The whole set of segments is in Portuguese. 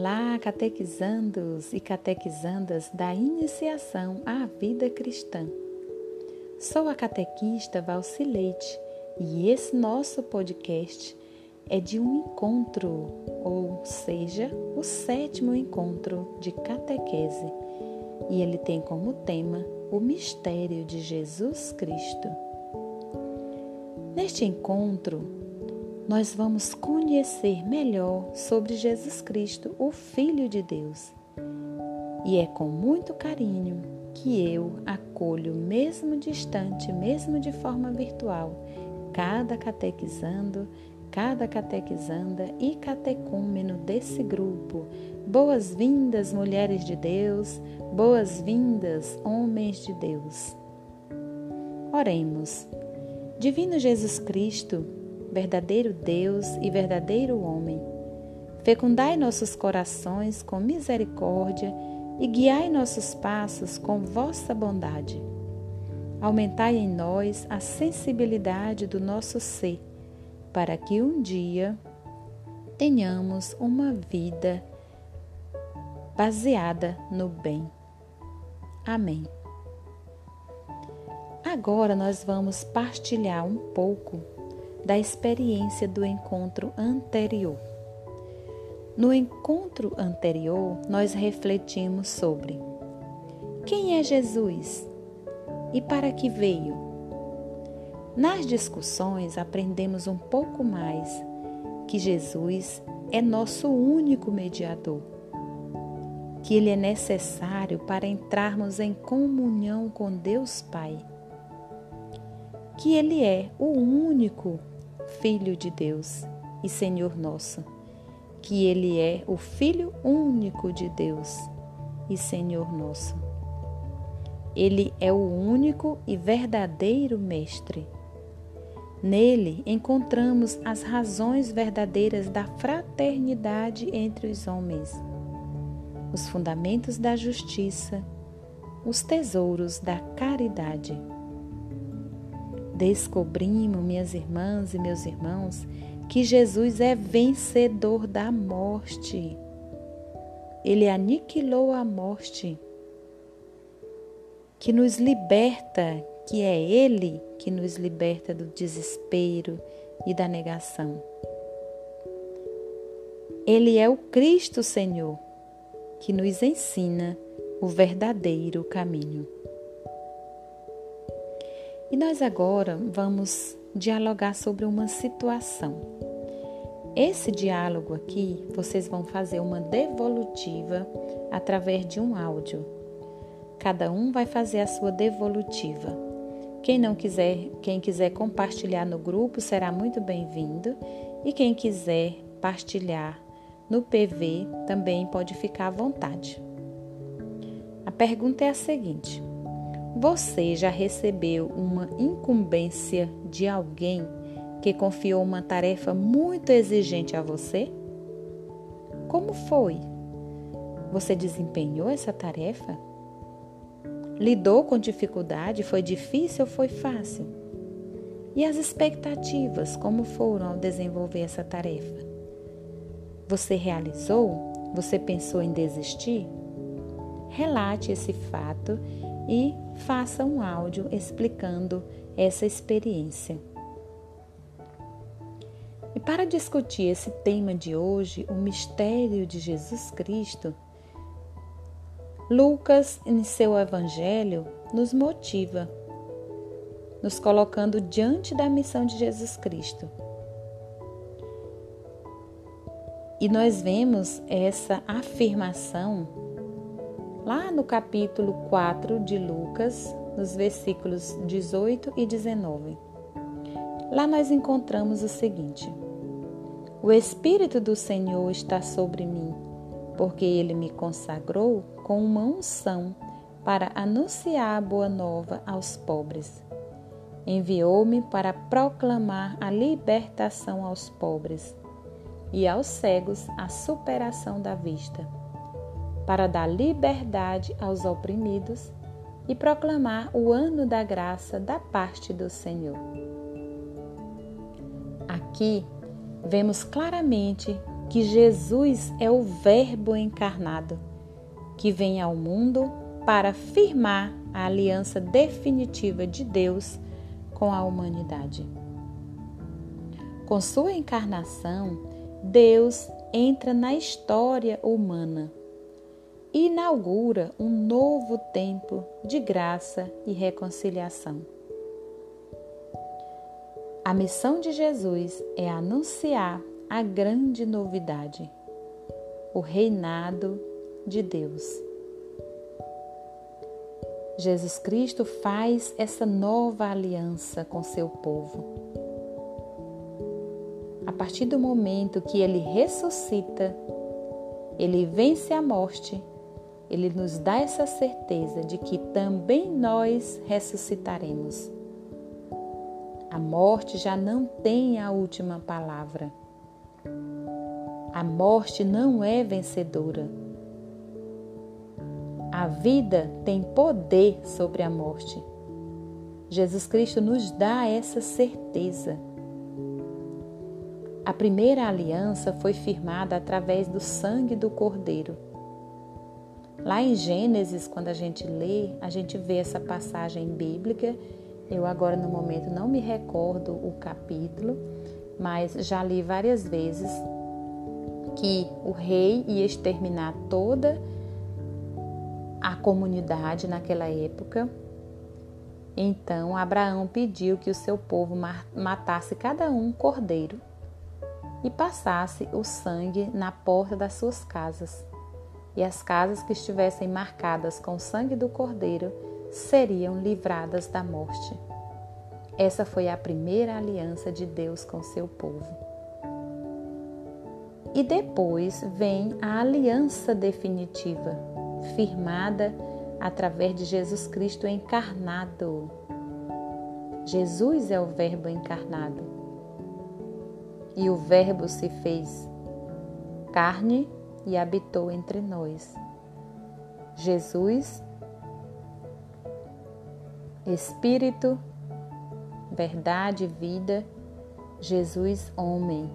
Olá, catequizandos e catequizandas da iniciação à vida cristã. Sou a catequista Valcileite e esse nosso podcast é de um encontro, ou seja, o sétimo encontro de catequese, e ele tem como tema o mistério de Jesus Cristo. Neste encontro, nós vamos conhecer melhor sobre Jesus Cristo, o Filho de Deus. E é com muito carinho que eu acolho, mesmo distante, mesmo de forma virtual, cada catequizando, cada catequizanda e catecúmeno desse grupo. Boas-vindas, mulheres de Deus, boas-vindas, homens de Deus. Oremos. Divino Jesus Cristo, verdadeiro Deus e verdadeiro homem. Fecundai nossos corações com misericórdia e guiai nossos passos com vossa bondade. Aumentai em nós a sensibilidade do nosso ser, para que um dia tenhamos uma vida baseada no bem. Amém. Agora nós vamos partilhar um pouco da experiência do encontro anterior. No encontro anterior, nós refletimos sobre quem é Jesus e para que veio. Nas discussões, aprendemos um pouco mais que Jesus é nosso único mediador, que ele é necessário para entrarmos em comunhão com Deus Pai, que ele é o único Filho de Deus e Senhor nosso, que Ele é o Filho único de Deus e Senhor nosso. Ele é o único e verdadeiro Mestre. Nele encontramos as razões verdadeiras da fraternidade entre os homens, os fundamentos da justiça, os tesouros da caridade descobrimos, minhas irmãs e meus irmãos, que Jesus é vencedor da morte. Ele aniquilou a morte, que nos liberta, que é Ele que nos liberta do desespero e da negação. Ele é o Cristo Senhor, que nos ensina o verdadeiro caminho. E nós agora vamos dialogar sobre uma situação. Esse diálogo aqui, vocês vão fazer uma devolutiva através de um áudio. Cada um vai fazer a sua devolutiva. Quem não quiser, quem quiser compartilhar no grupo será muito bem-vindo e quem quiser partilhar no PV também pode ficar à vontade. A pergunta é a seguinte: você já recebeu uma incumbência de alguém que confiou uma tarefa muito exigente a você? Como foi? Você desempenhou essa tarefa? Lidou com dificuldade? Foi difícil ou foi fácil? E as expectativas, como foram ao desenvolver essa tarefa? Você realizou? Você pensou em desistir? Relate esse fato e faça um áudio explicando essa experiência. E para discutir esse tema de hoje, o mistério de Jesus Cristo, Lucas, em seu Evangelho, nos motiva, nos colocando diante da missão de Jesus Cristo. E nós vemos essa afirmação lá no capítulo 4 de Lucas, nos versículos 18 e 19. Lá nós encontramos o seguinte: O Espírito do Senhor está sobre mim, porque ele me consagrou com uma unção para anunciar a boa nova aos pobres. Enviou-me para proclamar a libertação aos pobres e aos cegos a superação da vista para dar liberdade aos oprimidos e proclamar o ano da graça da parte do Senhor. Aqui vemos claramente que Jesus é o Verbo encarnado que vem ao mundo para firmar a aliança definitiva de Deus com a humanidade. Com sua encarnação, Deus entra na história humana inaugura um novo tempo de graça e reconciliação. A missão de Jesus é anunciar a grande novidade, o reinado de Deus. Jesus Cristo faz essa nova aliança com seu povo. A partir do momento que ele ressuscita, ele vence a morte, ele nos dá essa certeza de que também nós ressuscitaremos. A morte já não tem a última palavra. A morte não é vencedora. A vida tem poder sobre a morte. Jesus Cristo nos dá essa certeza. A primeira aliança foi firmada através do sangue do Cordeiro. Lá em Gênesis, quando a gente lê, a gente vê essa passagem bíblica. Eu agora no momento não me recordo o capítulo, mas já li várias vezes que o rei ia exterminar toda a comunidade naquela época. Então Abraão pediu que o seu povo matasse cada um um cordeiro e passasse o sangue na porta das suas casas. E as casas que estivessem marcadas com o sangue do cordeiro seriam livradas da morte. Essa foi a primeira aliança de Deus com seu povo. E depois vem a aliança definitiva, firmada através de Jesus Cristo encarnado. Jesus é o Verbo encarnado. E o Verbo se fez carne e habitou entre nós. Jesus, Espírito, verdade vida, Jesus, homem,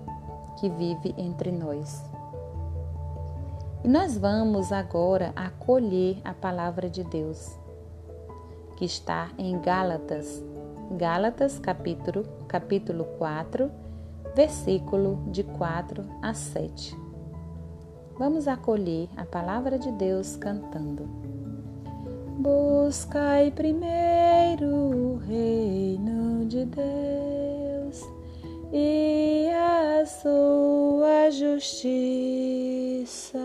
que vive entre nós. E nós vamos agora acolher a palavra de Deus, que está em Gálatas, Gálatas capítulo, capítulo 4, versículo de 4 a 7. Vamos acolher a palavra de Deus cantando. Buscai primeiro o reino de Deus e a sua justiça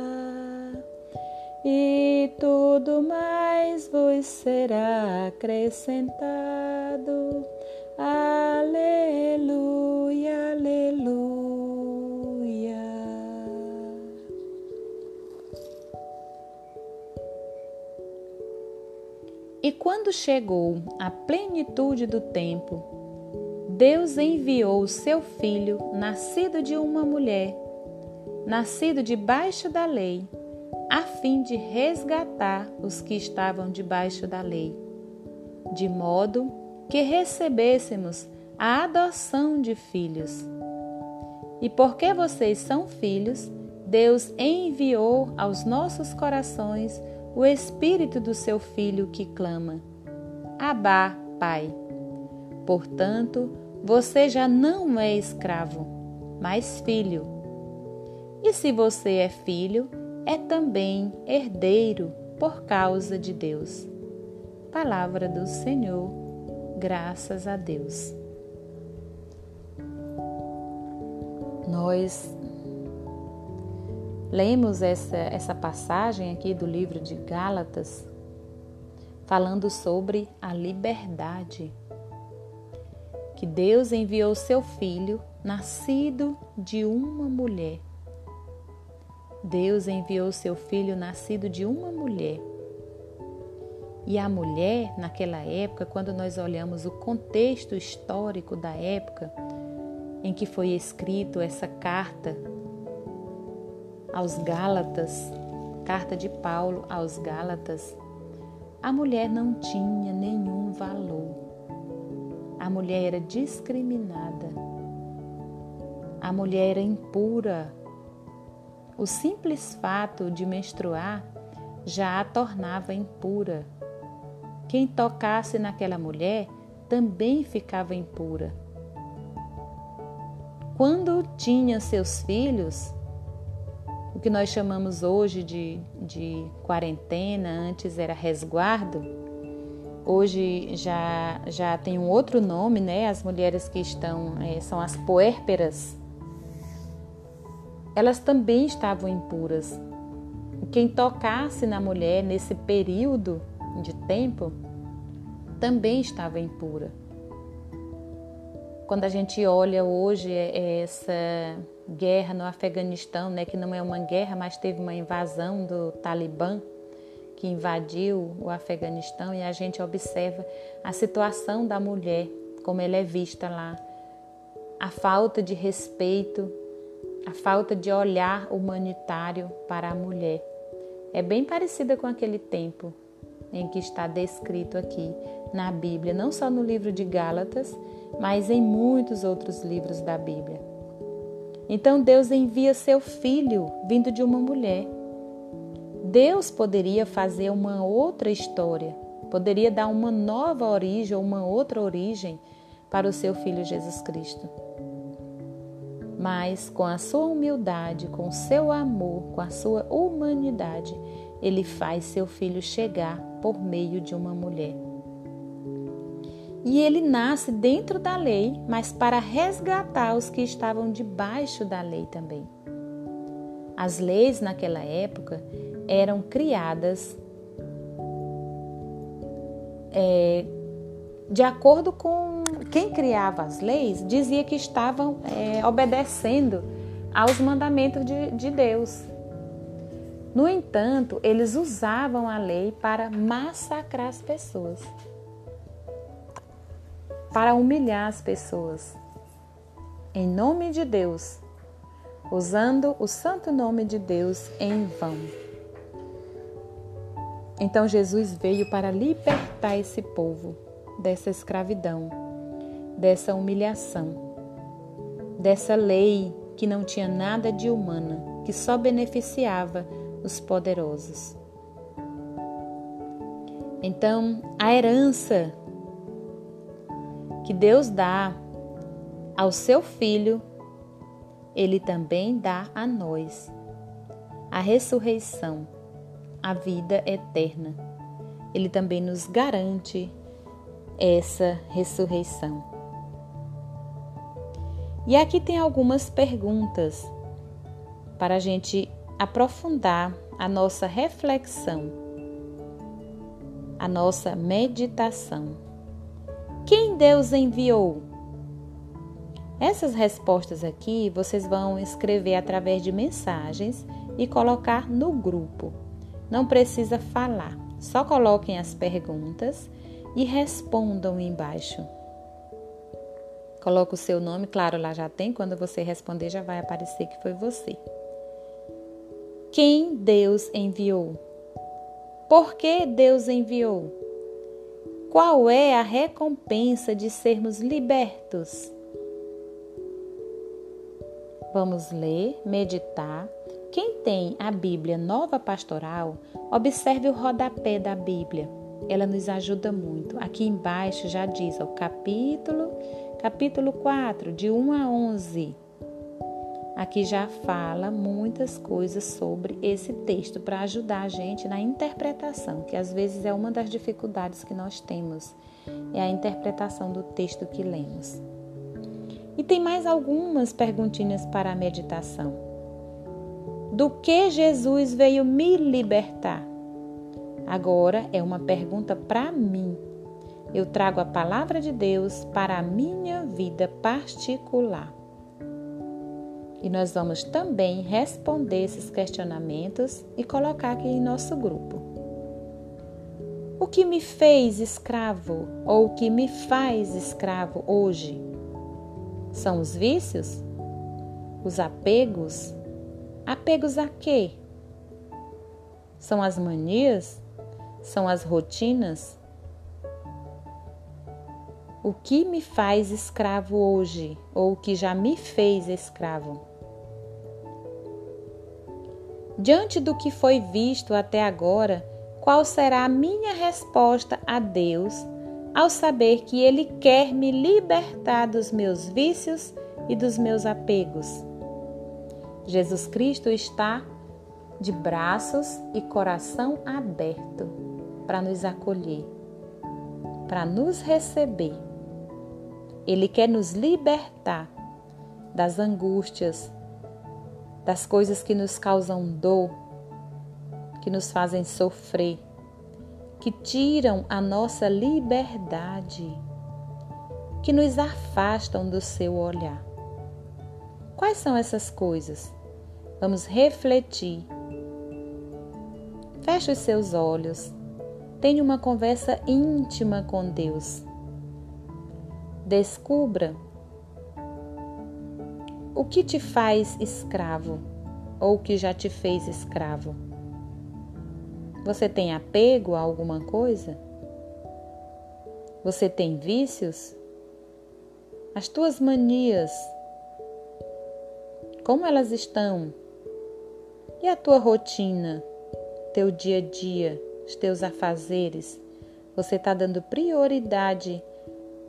e tudo mais vos será acrescentado. Aleluia, aleluia. E quando chegou a plenitude do tempo, Deus enviou o seu filho, nascido de uma mulher, nascido debaixo da lei a fim de resgatar os que estavam debaixo da lei, de modo que recebêssemos a adoção de filhos. E porque vocês são filhos, Deus enviou aos nossos corações o Espírito do seu Filho que clama: Abá, Pai. Portanto, você já não é escravo, mas filho. E se você é filho, é também herdeiro por causa de Deus. Palavra do Senhor, graças a Deus. Nós lemos essa, essa passagem aqui do livro de Gálatas, falando sobre a liberdade. Que Deus enviou seu filho, nascido de uma mulher Deus enviou seu filho nascido de uma mulher. E a mulher, naquela época, quando nós olhamos o contexto histórico da época em que foi escrito essa carta aos Gálatas, carta de Paulo aos Gálatas, a mulher não tinha nenhum valor. A mulher era discriminada. A mulher era impura o simples fato de menstruar já a tornava impura. Quem tocasse naquela mulher também ficava impura. Quando tinha seus filhos, o que nós chamamos hoje de, de quarentena, antes era resguardo, hoje já, já tem um outro nome, né? As mulheres que estão, é, são as puérperas, elas também estavam impuras. Quem tocasse na mulher nesse período de tempo também estava impura. Quando a gente olha hoje essa guerra no Afeganistão, né, que não é uma guerra, mas teve uma invasão do Talibã que invadiu o Afeganistão e a gente observa a situação da mulher, como ela é vista lá, a falta de respeito, a falta de olhar humanitário para a mulher. É bem parecida com aquele tempo em que está descrito aqui na Bíblia, não só no livro de Gálatas, mas em muitos outros livros da Bíblia. Então Deus envia seu filho vindo de uma mulher. Deus poderia fazer uma outra história, poderia dar uma nova origem ou uma outra origem para o seu filho Jesus Cristo mas com a sua humildade, com o seu amor, com a sua humanidade, ele faz seu filho chegar por meio de uma mulher. E ele nasce dentro da lei, mas para resgatar os que estavam debaixo da lei também. As leis naquela época eram criadas é, de acordo com quem criava as leis, dizia que estavam é, obedecendo aos mandamentos de, de Deus. No entanto, eles usavam a lei para massacrar as pessoas, para humilhar as pessoas. Em nome de Deus, usando o santo nome de Deus em vão. Então Jesus veio para libertar esse povo dessa escravidão, dessa humilhação, dessa lei que não tinha nada de humana, que só beneficiava os poderosos. Então, a herança que Deus dá ao seu filho, ele também dá a nós. A ressurreição, a vida eterna. Ele também nos garante essa ressurreição. E aqui tem algumas perguntas para a gente aprofundar a nossa reflexão, a nossa meditação. Quem Deus enviou? Essas respostas aqui vocês vão escrever através de mensagens e colocar no grupo. Não precisa falar, só coloquem as perguntas e respondam embaixo. Coloque o seu nome, claro, lá já tem, quando você responder já vai aparecer que foi você. Quem Deus enviou? Por que Deus enviou? Qual é a recompensa de sermos libertos? Vamos ler, meditar. Quem tem a Bíblia Nova Pastoral, observe o rodapé da Bíblia ela nos ajuda muito. Aqui embaixo já diz o capítulo, capítulo 4, de 1 a 11. Aqui já fala muitas coisas sobre esse texto para ajudar a gente na interpretação, que às vezes é uma das dificuldades que nós temos, é a interpretação do texto que lemos. E tem mais algumas perguntinhas para a meditação. Do que Jesus veio me libertar? Agora é uma pergunta para mim. Eu trago a palavra de Deus para a minha vida particular. E nós vamos também responder esses questionamentos e colocar aqui em nosso grupo. O que me fez escravo ou o que me faz escravo hoje? São os vícios? Os apegos? Apegos a quê? São as manias? São as rotinas? O que me faz escravo hoje ou o que já me fez escravo? Diante do que foi visto até agora, qual será a minha resposta a Deus ao saber que Ele quer me libertar dos meus vícios e dos meus apegos? Jesus Cristo está de braços e coração aberto para nos acolher, para nos receber. Ele quer nos libertar das angústias, das coisas que nos causam dor, que nos fazem sofrer, que tiram a nossa liberdade, que nos afastam do seu olhar. Quais são essas coisas? Vamos refletir. Feche os seus olhos. Tenha uma conversa íntima com Deus. Descubra o que te faz escravo ou o que já te fez escravo? Você tem apego a alguma coisa? Você tem vícios? As tuas manias, como elas estão? E a tua rotina, teu dia a dia, os teus afazeres? Você está dando prioridade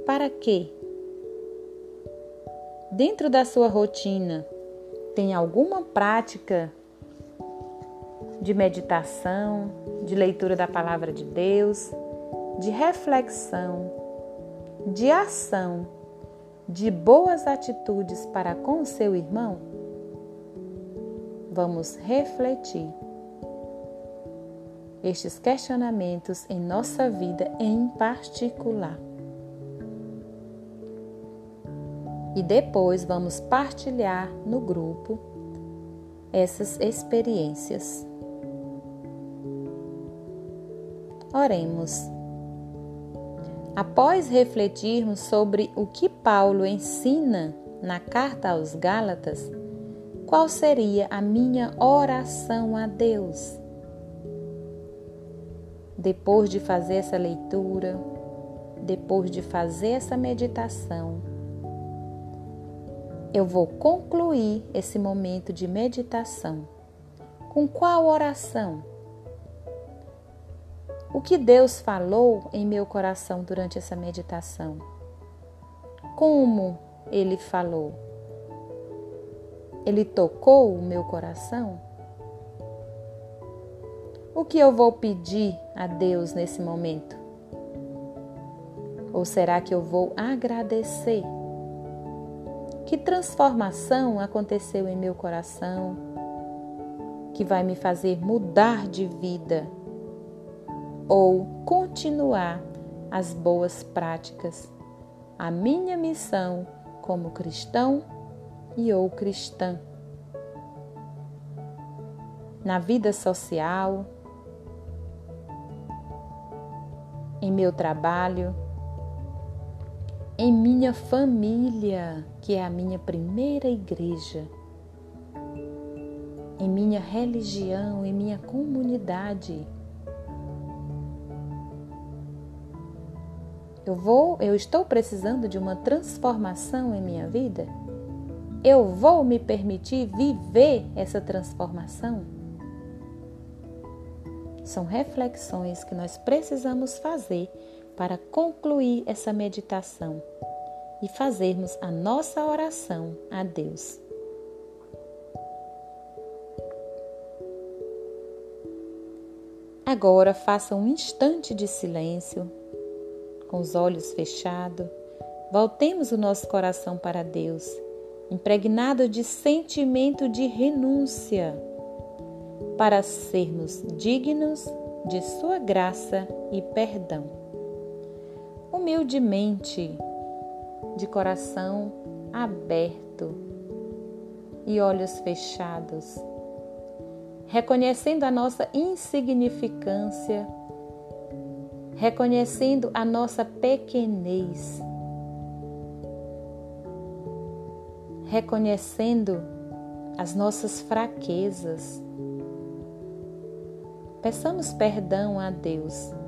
para quê? Dentro da sua rotina, tem alguma prática de meditação, de leitura da palavra de Deus, de reflexão, de ação, de boas atitudes para com o seu irmão? Vamos refletir estes questionamentos em nossa vida em particular. E depois vamos partilhar no grupo essas experiências. Oremos. Após refletirmos sobre o que Paulo ensina na carta aos Gálatas, qual seria a minha oração a Deus? Depois de fazer essa leitura, depois de fazer essa meditação, eu vou concluir esse momento de meditação. Com qual oração? O que Deus falou em meu coração durante essa meditação? Como Ele falou? Ele tocou o meu coração? O que eu vou pedir a Deus nesse momento? Ou será que eu vou agradecer? Que transformação aconteceu em meu coração que vai me fazer mudar de vida ou continuar as boas práticas, a minha missão como cristão e ou cristã. Na vida social, em meu trabalho, em minha família, que é a minha primeira igreja, em minha religião, em minha comunidade. Eu vou, eu estou precisando de uma transformação em minha vida? Eu vou me permitir viver essa transformação? São reflexões que nós precisamos fazer para concluir essa meditação e fazermos a nossa oração a Deus. Agora faça um instante de silêncio, com os olhos fechados. Voltemos o nosso coração para Deus, impregnado de sentimento de renúncia, para sermos dignos de Sua graça e perdão. Humildemente, de coração aberto e olhos fechados, reconhecendo a nossa insignificância, reconhecendo a nossa pequenez, reconhecendo as nossas fraquezas. Peçamos perdão a Deus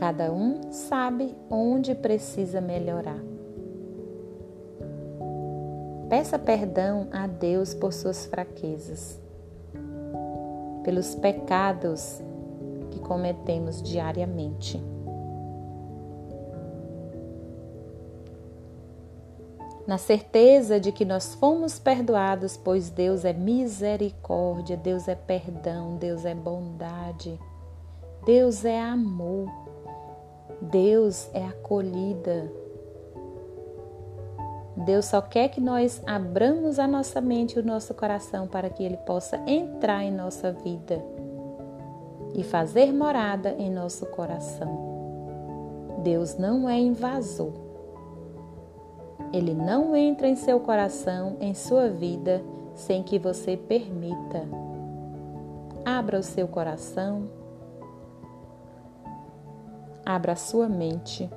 Cada um sabe onde precisa melhorar. Peça perdão a Deus por suas fraquezas, pelos pecados que cometemos diariamente. Na certeza de que nós fomos perdoados, pois Deus é misericórdia, Deus é perdão, Deus é bondade, Deus é amor, Deus é acolhida, Deus só quer que nós abramos a nossa mente e o nosso coração para que Ele possa entrar em nossa vida e fazer morada em nosso coração. Deus não é invasor. Ele não entra em seu coração, em sua vida, sem que você permita. Abra o seu coração, abra a sua mente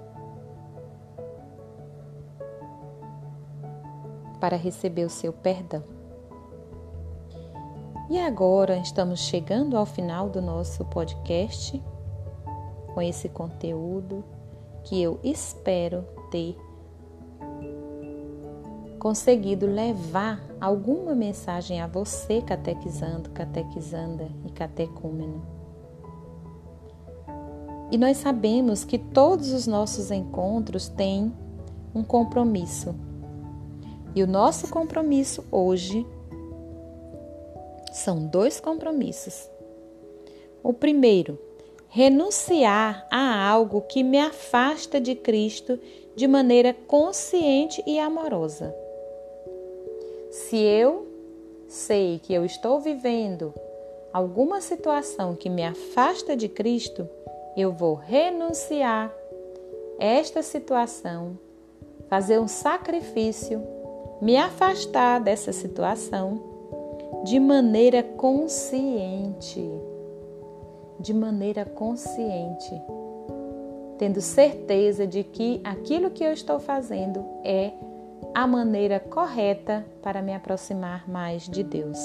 para receber o seu perdão. E agora estamos chegando ao final do nosso podcast com esse conteúdo que eu espero ter conseguido levar alguma mensagem a você, catequizando, catequizanda e catecúmeno. E nós sabemos que todos os nossos encontros têm um compromisso e o nosso compromisso hoje são dois compromissos. O primeiro, renunciar a algo que me afasta de Cristo de maneira consciente e amorosa. Se eu sei que eu estou vivendo alguma situação que me afasta de Cristo, eu vou renunciar esta situação, fazer um sacrifício me afastar dessa situação de maneira consciente. De maneira consciente. Tendo certeza de que aquilo que eu estou fazendo é a maneira correta para me aproximar mais de Deus.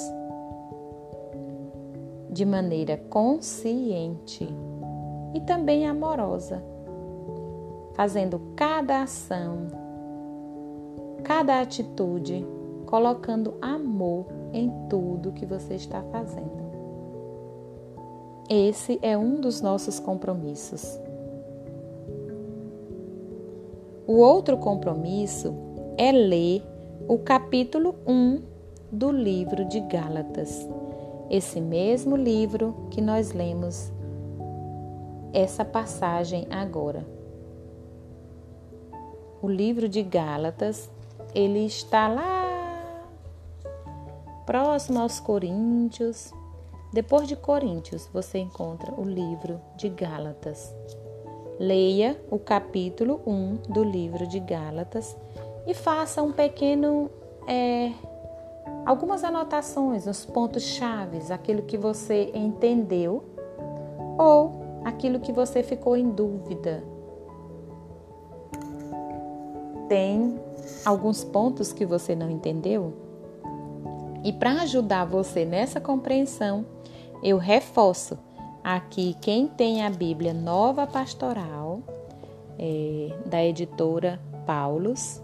De maneira consciente e também amorosa, fazendo cada ação cada atitude, colocando amor em tudo que você está fazendo. Esse é um dos nossos compromissos. O outro compromisso é ler o capítulo 1 do livro de Gálatas. Esse mesmo livro que nós lemos essa passagem agora. O livro de Gálatas ele está lá próximo aos Coríntios. Depois de Coríntios, você encontra o livro de Gálatas. Leia o capítulo 1 do livro de Gálatas e faça um pequeno. É, algumas anotações, os pontos chaves, aquilo que você entendeu ou aquilo que você ficou em dúvida. Tem alguns pontos que você não entendeu? E para ajudar você nessa compreensão, eu reforço aqui quem tem a Bíblia Nova Pastoral, é, da editora Paulus.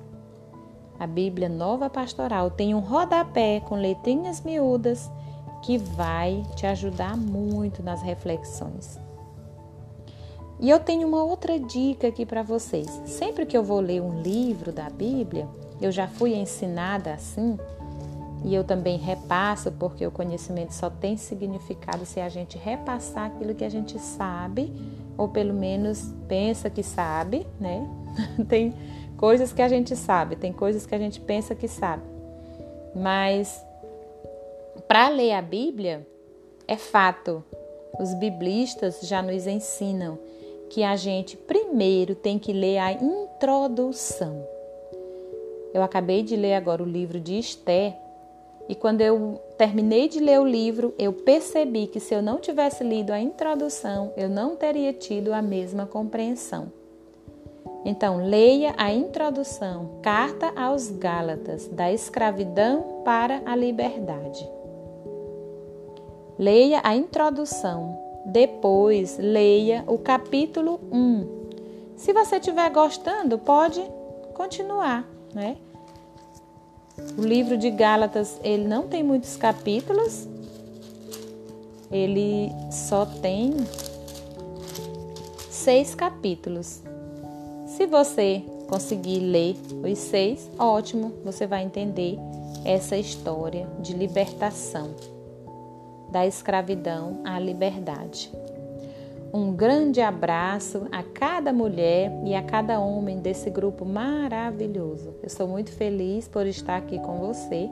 A Bíblia Nova Pastoral tem um rodapé com letrinhas miúdas que vai te ajudar muito nas reflexões. E eu tenho uma outra dica aqui para vocês. Sempre que eu vou ler um livro da Bíblia, eu já fui ensinada assim, e eu também repasso, porque o conhecimento só tem significado se a gente repassar aquilo que a gente sabe, ou pelo menos pensa que sabe, né? tem coisas que a gente sabe, tem coisas que a gente pensa que sabe. Mas para ler a Bíblia, é fato, os biblistas já nos ensinam que a gente primeiro tem que ler a introdução. Eu acabei de ler agora o livro de Esther e quando eu terminei de ler o livro, eu percebi que se eu não tivesse lido a introdução, eu não teria tido a mesma compreensão. Então, leia a introdução, Carta aos Gálatas, da escravidão para a liberdade. Leia a introdução, depois, leia o capítulo 1. Se você estiver gostando, pode continuar, né? O livro de Gálatas, ele não tem muitos capítulos, ele só tem seis capítulos. Se você conseguir ler os seis, ótimo, você vai entender essa história de libertação da escravidão à liberdade. Um grande abraço a cada mulher e a cada homem desse grupo maravilhoso. Eu sou muito feliz por estar aqui com você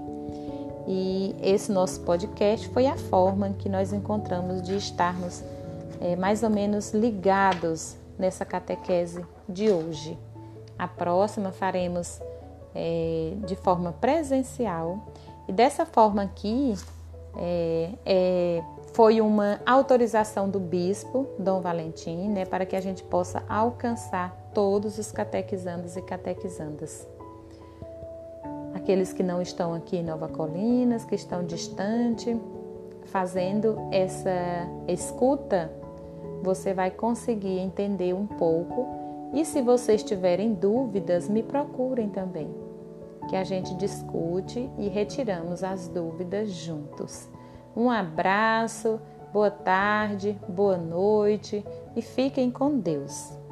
e esse nosso podcast foi a forma que nós encontramos de estarmos é, mais ou menos ligados nessa catequese de hoje. A próxima faremos é, de forma presencial e dessa forma aqui é, é, foi uma autorização do bispo Dom Valentim, né, para que a gente possa alcançar todos os catequizandos e catequizandas. Aqueles que não estão aqui em Nova Colinas, que estão distante, fazendo essa escuta, você vai conseguir entender um pouco. E se vocês tiverem dúvidas, me procurem também que a gente discute e retiramos as dúvidas juntos. Um abraço, boa tarde, boa noite e fiquem com Deus.